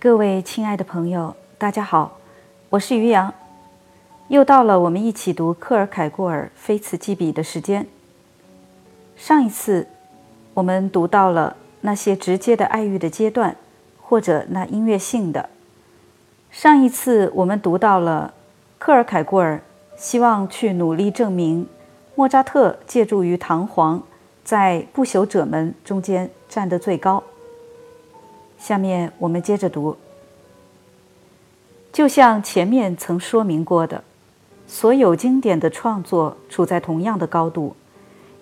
各位亲爱的朋友，大家好，我是于洋，又到了我们一起读克尔凯郭尔《非此即彼》的时间。上一次我们读到了那些直接的爱欲的阶段，或者那音乐性的。上一次我们读到了克尔凯郭尔希望去努力证明莫扎特借助于弹簧在不朽者们中间站得最高。下面我们接着读。就像前面曾说明过的，所有经典的创作处在同样的高度，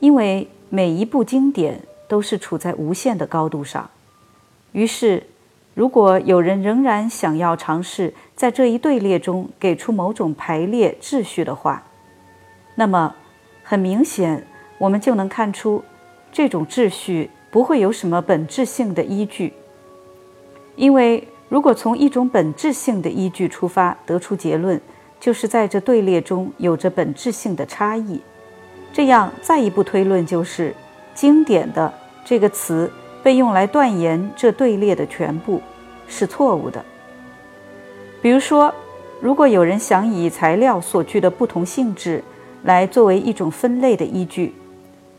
因为每一部经典都是处在无限的高度上。于是，如果有人仍然想要尝试在这一队列中给出某种排列秩序的话，那么很明显，我们就能看出这种秩序不会有什么本质性的依据。因为如果从一种本质性的依据出发得出结论，就是在这队列中有着本质性的差异，这样再一步推论就是“经典的”这个词被用来断言这队列的全部是错误的。比如说，如果有人想以材料所具的不同性质来作为一种分类的依据，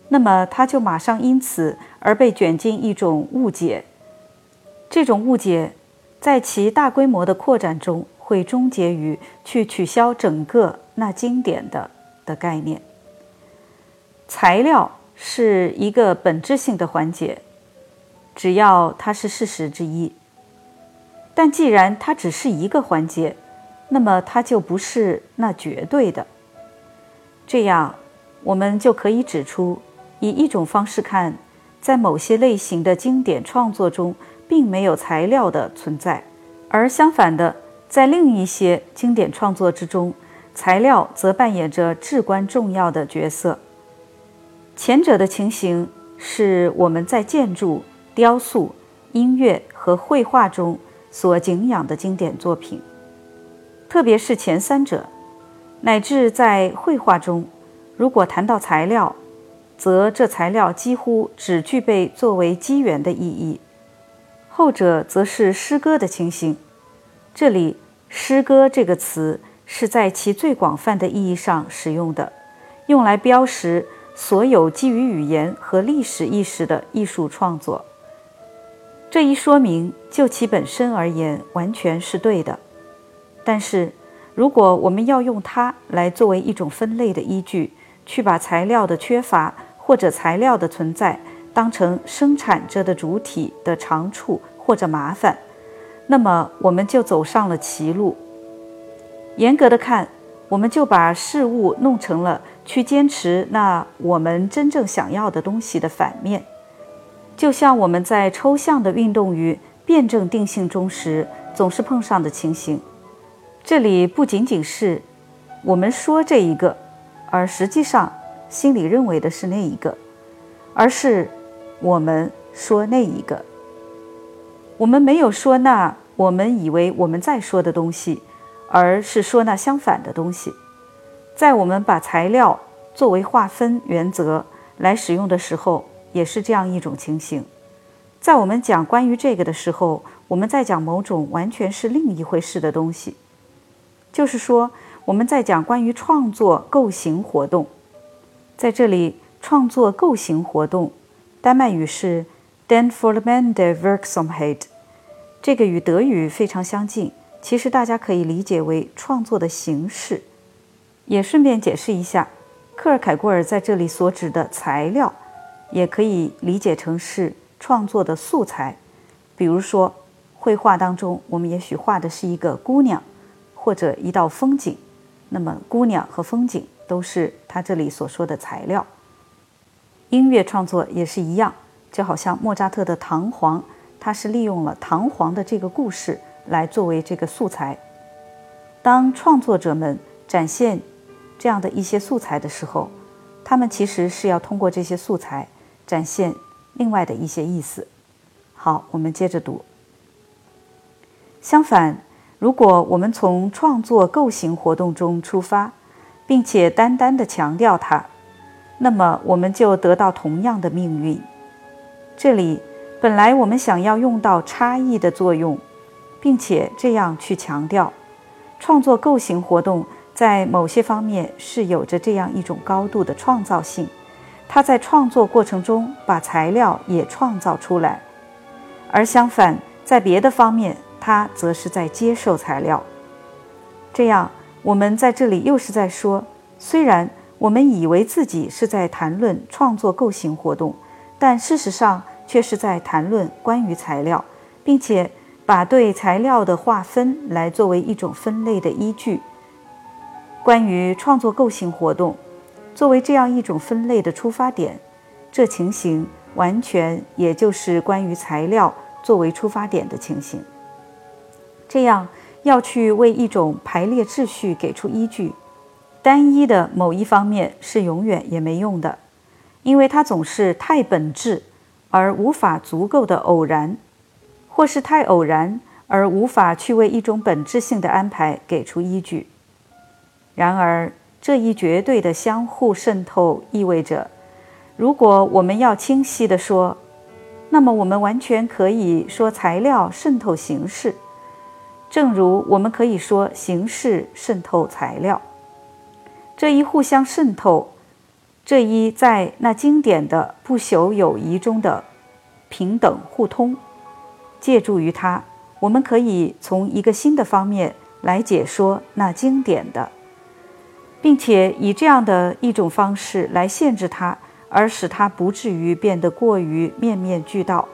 那么他就马上因此而被卷进一种误解。这种误解，在其大规模的扩展中，会终结于去取消整个那经典的的概念。材料是一个本质性的环节，只要它是事实之一。但既然它只是一个环节，那么它就不是那绝对的。这样，我们就可以指出，以一种方式看，在某些类型的经典创作中。并没有材料的存在，而相反的，在另一些经典创作之中，材料则扮演着至关重要的角色。前者的情形是我们在建筑、雕塑、音乐和绘画中所敬仰的经典作品，特别是前三者，乃至在绘画中，如果谈到材料，则这材料几乎只具备作为机缘的意义。后者则是诗歌的情形。这里“诗歌”这个词是在其最广泛的意义上使用的，用来标识所有基于语言和历史意识的艺术创作。这一说明就其本身而言完全是对的。但是，如果我们要用它来作为一种分类的依据，去把材料的缺乏或者材料的存在，当成生产者的主体的长处或者麻烦，那么我们就走上了歧路。严格的看，我们就把事物弄成了去坚持那我们真正想要的东西的反面，就像我们在抽象的运动与辩证定性中时总是碰上的情形。这里不仅仅是我们说这一个，而实际上心里认为的是那一个，而是。我们说那一个，我们没有说那我们以为我们在说的东西，而是说那相反的东西。在我们把材料作为划分原则来使用的时候，也是这样一种情形。在我们讲关于这个的时候，我们在讲某种完全是另一回事的东西，就是说我们在讲关于创作构型活动。在这里，创作构型活动。丹麦语是 “den formende Werksamkeit”，这个与德语非常相近。其实大家可以理解为创作的形式。也顺便解释一下，克尔凯郭尔在这里所指的材料，也可以理解成是创作的素材。比如说，绘画当中，我们也许画的是一个姑娘，或者一道风景，那么姑娘和风景都是他这里所说的材料。音乐创作也是一样，就好像莫扎特的《唐璜》，他是利用了唐璜的这个故事来作为这个素材。当创作者们展现这样的一些素材的时候，他们其实是要通过这些素材展现另外的一些意思。好，我们接着读。相反，如果我们从创作构型活动中出发，并且单单的强调它。那么我们就得到同样的命运。这里本来我们想要用到差异的作用，并且这样去强调，创作构型活动在某些方面是有着这样一种高度的创造性，它在创作过程中把材料也创造出来，而相反，在别的方面，它则是在接受材料。这样，我们在这里又是在说，虽然我们以为自己是在谈论创作构型活动，但事实上却是在谈论关于材料，并且把对材料的划分来作为一种分类的依据。关于创作构型活动，作为这样一种分类的出发点，这情形完全也就是关于材料作为出发点的情形。这样。要去为一种排列秩序给出依据，单一的某一方面是永远也没用的，因为它总是太本质而无法足够的偶然，或是太偶然而无法去为一种本质性的安排给出依据。然而，这一绝对的相互渗透意味着，如果我们要清晰地说，那么我们完全可以说材料渗透形式。正如我们可以说，形式渗透材料，这一互相渗透，这一在那经典的不朽友谊中的平等互通，借助于它，我们可以从一个新的方面来解说那经典的，并且以这样的一种方式来限制它，而使它不至于变得过于面面俱到。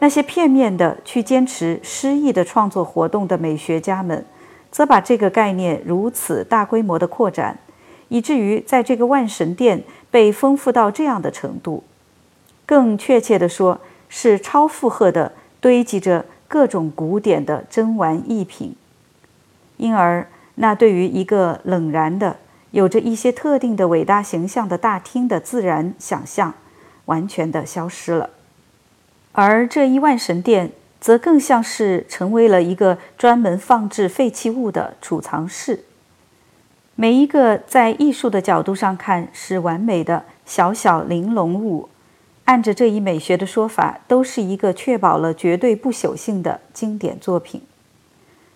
那些片面的去坚持诗意的创作活动的美学家们，则把这个概念如此大规模的扩展，以至于在这个万神殿被丰富到这样的程度，更确切地说，是超负荷的堆积着各种古典的珍玩艺品。因而，那对于一个冷然的、有着一些特定的伟大形象的大厅的自然想象，完全的消失了。而这一万神殿则更像是成为了一个专门放置废弃物的储藏室。每一个在艺术的角度上看是完美的小小玲珑物，按着这一美学的说法，都是一个确保了绝对不朽性的经典作品。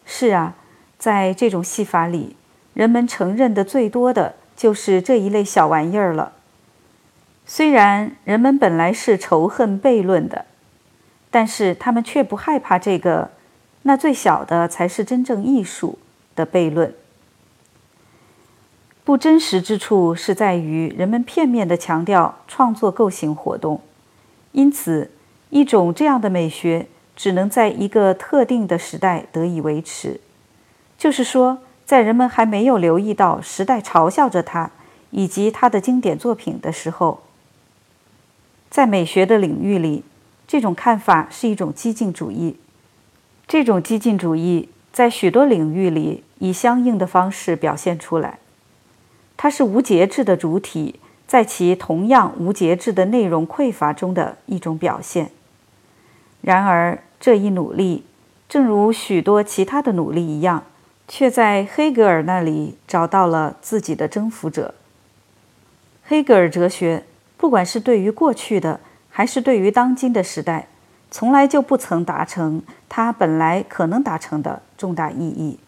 是啊，在这种戏法里，人们承认的最多的就是这一类小玩意儿了。虽然人们本来是仇恨悖论的。但是他们却不害怕这个，那最小的才是真正艺术的悖论。不真实之处是在于人们片面地强调创作构型活动，因此一种这样的美学只能在一个特定的时代得以维持，就是说，在人们还没有留意到时代嘲笑着他以及他的经典作品的时候，在美学的领域里。这种看法是一种激进主义。这种激进主义在许多领域里以相应的方式表现出来。它是无节制的主体在其同样无节制的内容匮乏中的一种表现。然而，这一努力，正如许多其他的努力一样，却在黑格尔那里找到了自己的征服者。黑格尔哲学，不管是对于过去的。还是对于当今的时代，从来就不曾达成它本来可能达成的重大意义。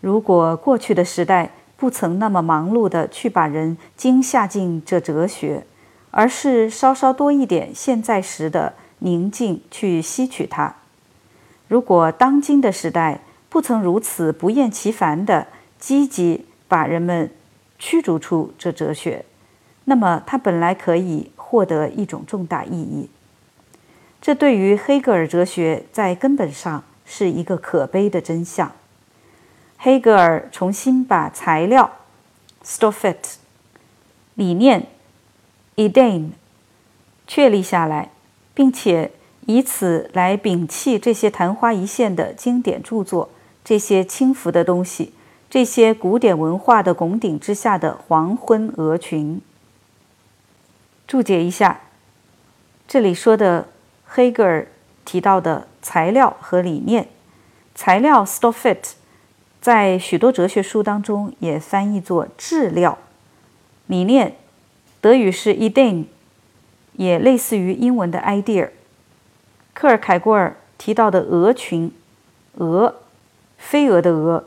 如果过去的时代不曾那么忙碌地去把人惊吓进这哲学，而是稍稍多一点现在时的宁静去吸取它；如果当今的时代不曾如此不厌其烦地积极把人们驱逐出这哲学，那么它本来可以。获得一种重大意义，这对于黑格尔哲学在根本上是一个可悲的真相。黑格尔重新把材料 （Stoffet）、理念 （Ideen） 确立下来，并且以此来摒弃这些昙花一现的经典著作，这些轻浮的东西，这些古典文化的拱顶之下的黄昏鹅群。注解一下，这里说的黑格尔提到的材料和理念，材料 stoffit，在许多哲学书当中也翻译作质料，理念德语是 i d e n 也类似于英文的 idea。克尔凯郭尔提到的鹅群，鹅，飞蛾的鹅，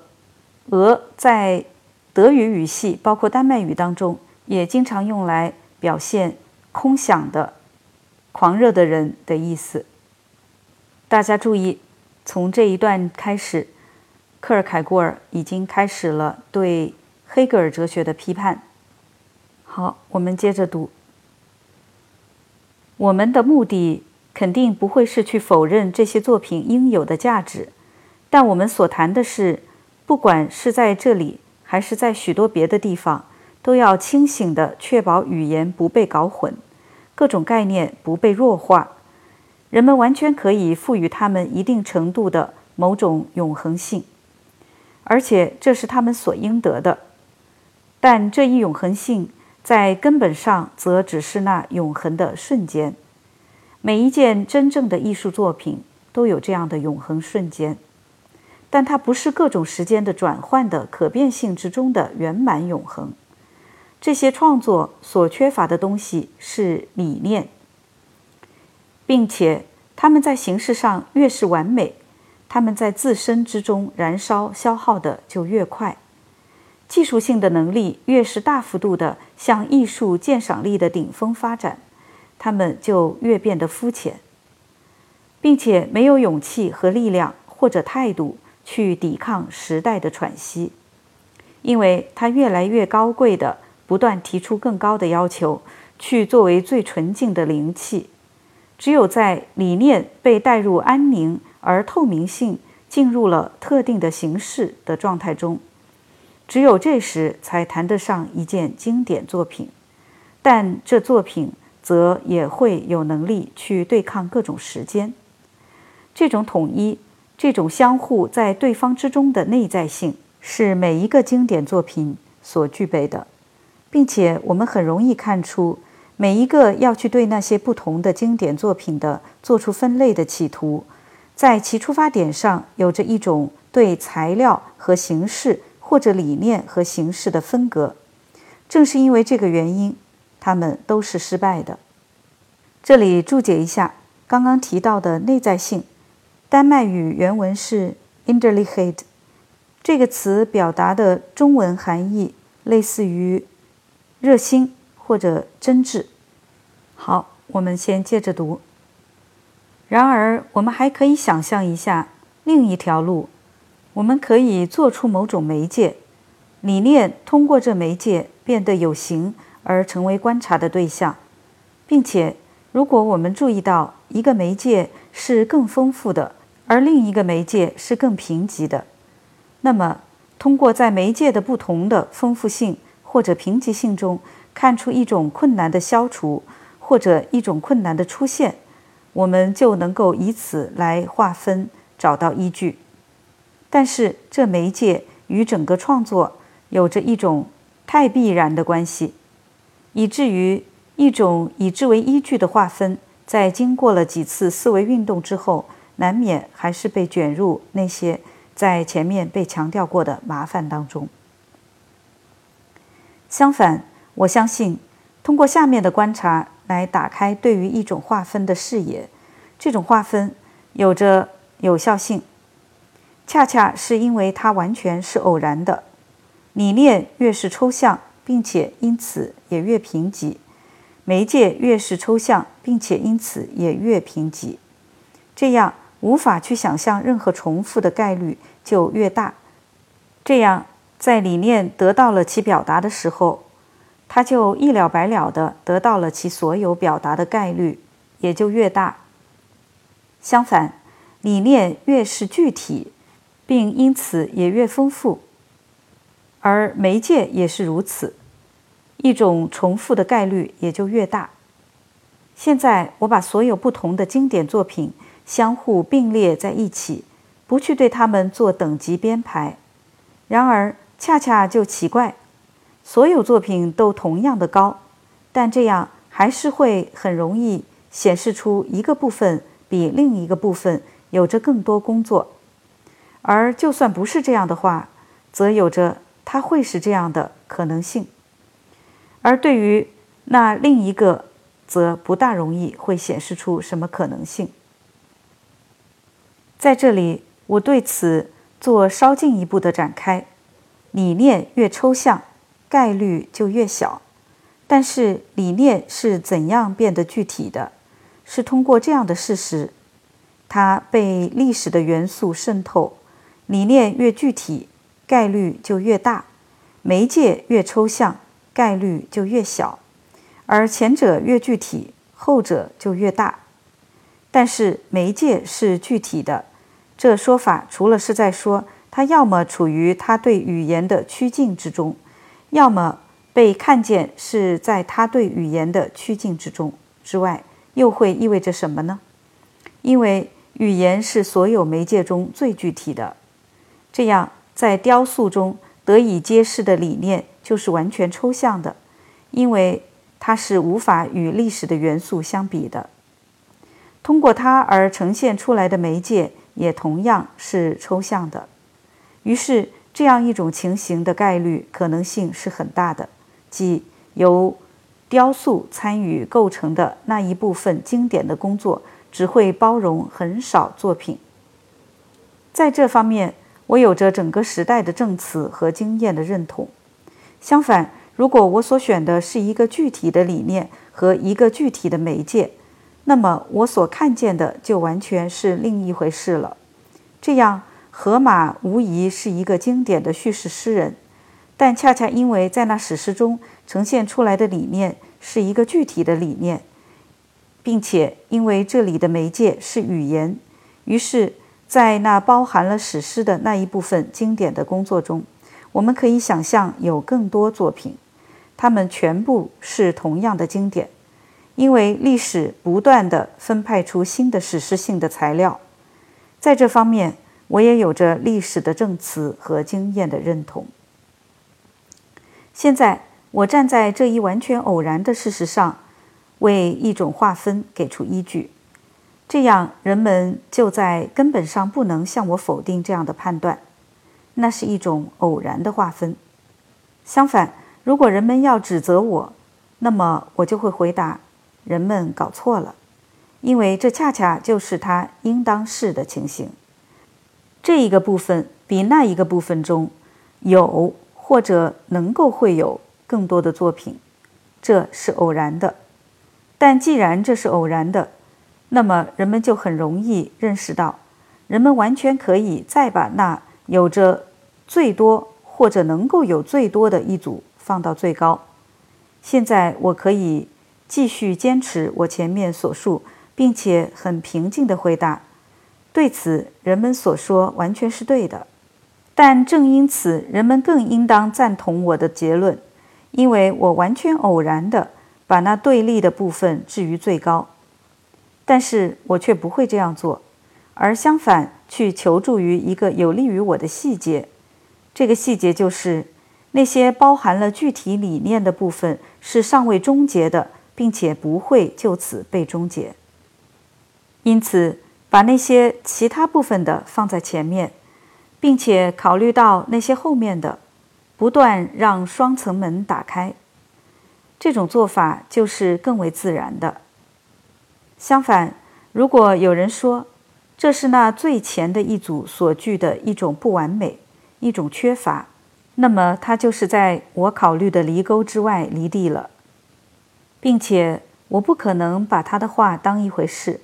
鹅在德语语系，包括丹麦语当中，也经常用来表现空想的、狂热的人的意思。大家注意，从这一段开始，克尔凯郭尔已经开始了对黑格尔哲学的批判。好，我们接着读。我们的目的肯定不会是去否认这些作品应有的价值，但我们所谈的是，不管是在这里还是在许多别的地方，都要清醒地确保语言不被搞混，各种概念不被弱化，人们完全可以赋予他们一定程度的某种永恒性，而且这是他们所应得的。但这一永恒性。在根本上，则只是那永恒的瞬间。每一件真正的艺术作品都有这样的永恒瞬间，但它不是各种时间的转换的可变性之中的圆满永恒。这些创作所缺乏的东西是理念，并且他们在形式上越是完美，他们在自身之中燃烧消耗的就越快。技术性的能力越是大幅度的向艺术鉴赏力的顶峰发展，他们就越变得肤浅，并且没有勇气和力量或者态度去抵抗时代的喘息，因为他越来越高贵的不断提出更高的要求，去作为最纯净的灵气。只有在理念被带入安宁而透明性进入了特定的形式的状态中。只有这时才谈得上一件经典作品，但这作品则也会有能力去对抗各种时间。这种统一，这种相互在对方之中的内在性，是每一个经典作品所具备的，并且我们很容易看出，每一个要去对那些不同的经典作品的做出分类的企图，在其出发点上有着一种对材料和形式。或者理念和形式的分隔，正是因为这个原因，他们都是失败的。这里注解一下刚刚提到的内在性，丹麦语原文是 “inderlighet”，这个词表达的中文含义类似于热心或者真挚。好，我们先接着读。然而，我们还可以想象一下另一条路。我们可以做出某种媒介，理念通过这媒介变得有形而成为观察的对象，并且，如果我们注意到一个媒介是更丰富的，而另一个媒介是更贫瘠的，那么，通过在媒介的不同的丰富性或者贫瘠性中看出一种困难的消除或者一种困难的出现，我们就能够以此来划分，找到依据。但是，这媒介与整个创作有着一种太必然的关系，以至于一种以之为依据的划分，在经过了几次思维运动之后，难免还是被卷入那些在前面被强调过的麻烦当中。相反，我相信通过下面的观察来打开对于一种划分的视野，这种划分有着有效性。恰恰是因为它完全是偶然的，理念越是抽象，并且因此也越贫瘠；媒介越是抽象，并且因此也越贫瘠。这样无法去想象任何重复的概率就越大。这样在理念得到了其表达的时候，它就一了百了的得到了其所有表达的概率也就越大。相反，理念越是具体。并因此也越丰富，而媒介也是如此，一种重复的概率也就越大。现在我把所有不同的经典作品相互并列在一起，不去对它们做等级编排。然而，恰恰就奇怪，所有作品都同样的高，但这样还是会很容易显示出一个部分比另一个部分有着更多工作。而就算不是这样的话，则有着它会是这样的可能性；而对于那另一个，则不大容易会显示出什么可能性。在这里，我对此做稍进一步的展开。理念越抽象，概率就越小。但是，理念是怎样变得具体的？是通过这样的事实：它被历史的元素渗透。理念越具体，概率就越大；媒介越抽象，概率就越小。而前者越具体，后者就越大。但是，媒介是具体的，这说法除了是在说它要么处于它对语言的趋近之中，要么被看见是在它对语言的趋近之中之外，又会意味着什么呢？因为语言是所有媒介中最具体的。这样，在雕塑中得以揭示的理念就是完全抽象的，因为它是无法与历史的元素相比的。通过它而呈现出来的媒介也同样是抽象的。于是，这样一种情形的概率可能性是很大的，即由雕塑参与构成的那一部分经典的工作只会包容很少作品。在这方面。我有着整个时代的证词和经验的认同。相反，如果我所选的是一个具体的理念和一个具体的媒介，那么我所看见的就完全是另一回事了。这样，荷马无疑是一个经典的叙事诗人，但恰恰因为在那史诗中呈现出来的理念是一个具体的理念，并且因为这里的媒介是语言，于是。在那包含了史诗的那一部分经典的工作中，我们可以想象有更多作品，它们全部是同样的经典，因为历史不断地分派出新的史诗性的材料。在这方面，我也有着历史的证词和经验的认同。现在，我站在这一完全偶然的事实上，为一种划分给出依据。这样，人们就在根本上不能向我否定这样的判断，那是一种偶然的划分。相反，如果人们要指责我，那么我就会回答：人们搞错了，因为这恰恰就是他应当是的情形。这一个部分比那一个部分中有或者能够会有更多的作品，这是偶然的。但既然这是偶然的，那么人们就很容易认识到，人们完全可以再把那有着最多或者能够有最多的一组放到最高。现在我可以继续坚持我前面所述，并且很平静地回答：对此，人们所说完全是对的。但正因此，人们更应当赞同我的结论，因为我完全偶然地把那对立的部分置于最高。但是我却不会这样做，而相反去求助于一个有利于我的细节。这个细节就是那些包含了具体理念的部分是尚未终结的，并且不会就此被终结。因此，把那些其他部分的放在前面，并且考虑到那些后面的，不断让双层门打开。这种做法就是更为自然的。相反，如果有人说这是那最前的一组所具的一种不完美、一种缺乏，那么他就是在我考虑的离沟之外离地了，并且我不可能把他的话当一回事，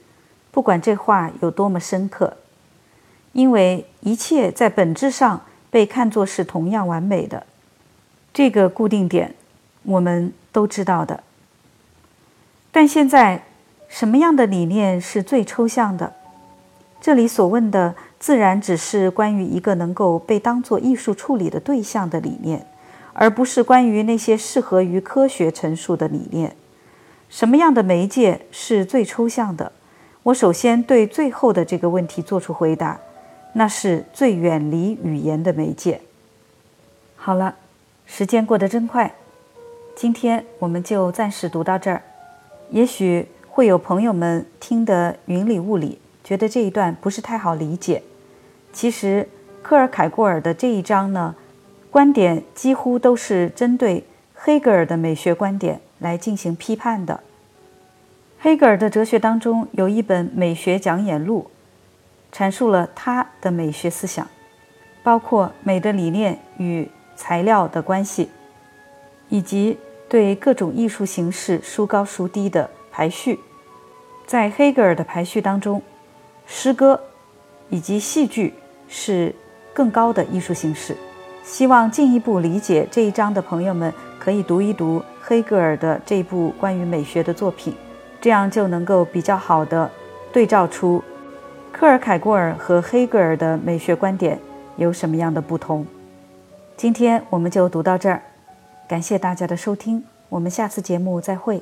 不管这话有多么深刻，因为一切在本质上被看作是同样完美的。这个固定点，我们都知道的。但现在。什么样的理念是最抽象的？这里所问的自然只是关于一个能够被当作艺术处理的对象的理念，而不是关于那些适合于科学陈述的理念。什么样的媒介是最抽象的？我首先对最后的这个问题做出回答：那是最远离语言的媒介。好了，时间过得真快，今天我们就暂时读到这儿。也许。会有朋友们听得云里雾里，觉得这一段不是太好理解。其实，科尔凯郭尔的这一章呢，观点几乎都是针对黑格尔的美学观点来进行批判的。黑格尔的哲学当中有一本《美学讲演录》，阐述了他的美学思想，包括美的理念与材料的关系，以及对各种艺术形式孰高孰低的排序。在黑格尔的排序当中，诗歌以及戏剧是更高的艺术形式。希望进一步理解这一章的朋友们，可以读一读黑格尔的这部关于美学的作品，这样就能够比较好的对照出克尔凯郭尔和黑格尔的美学观点有什么样的不同。今天我们就读到这儿，感谢大家的收听，我们下次节目再会。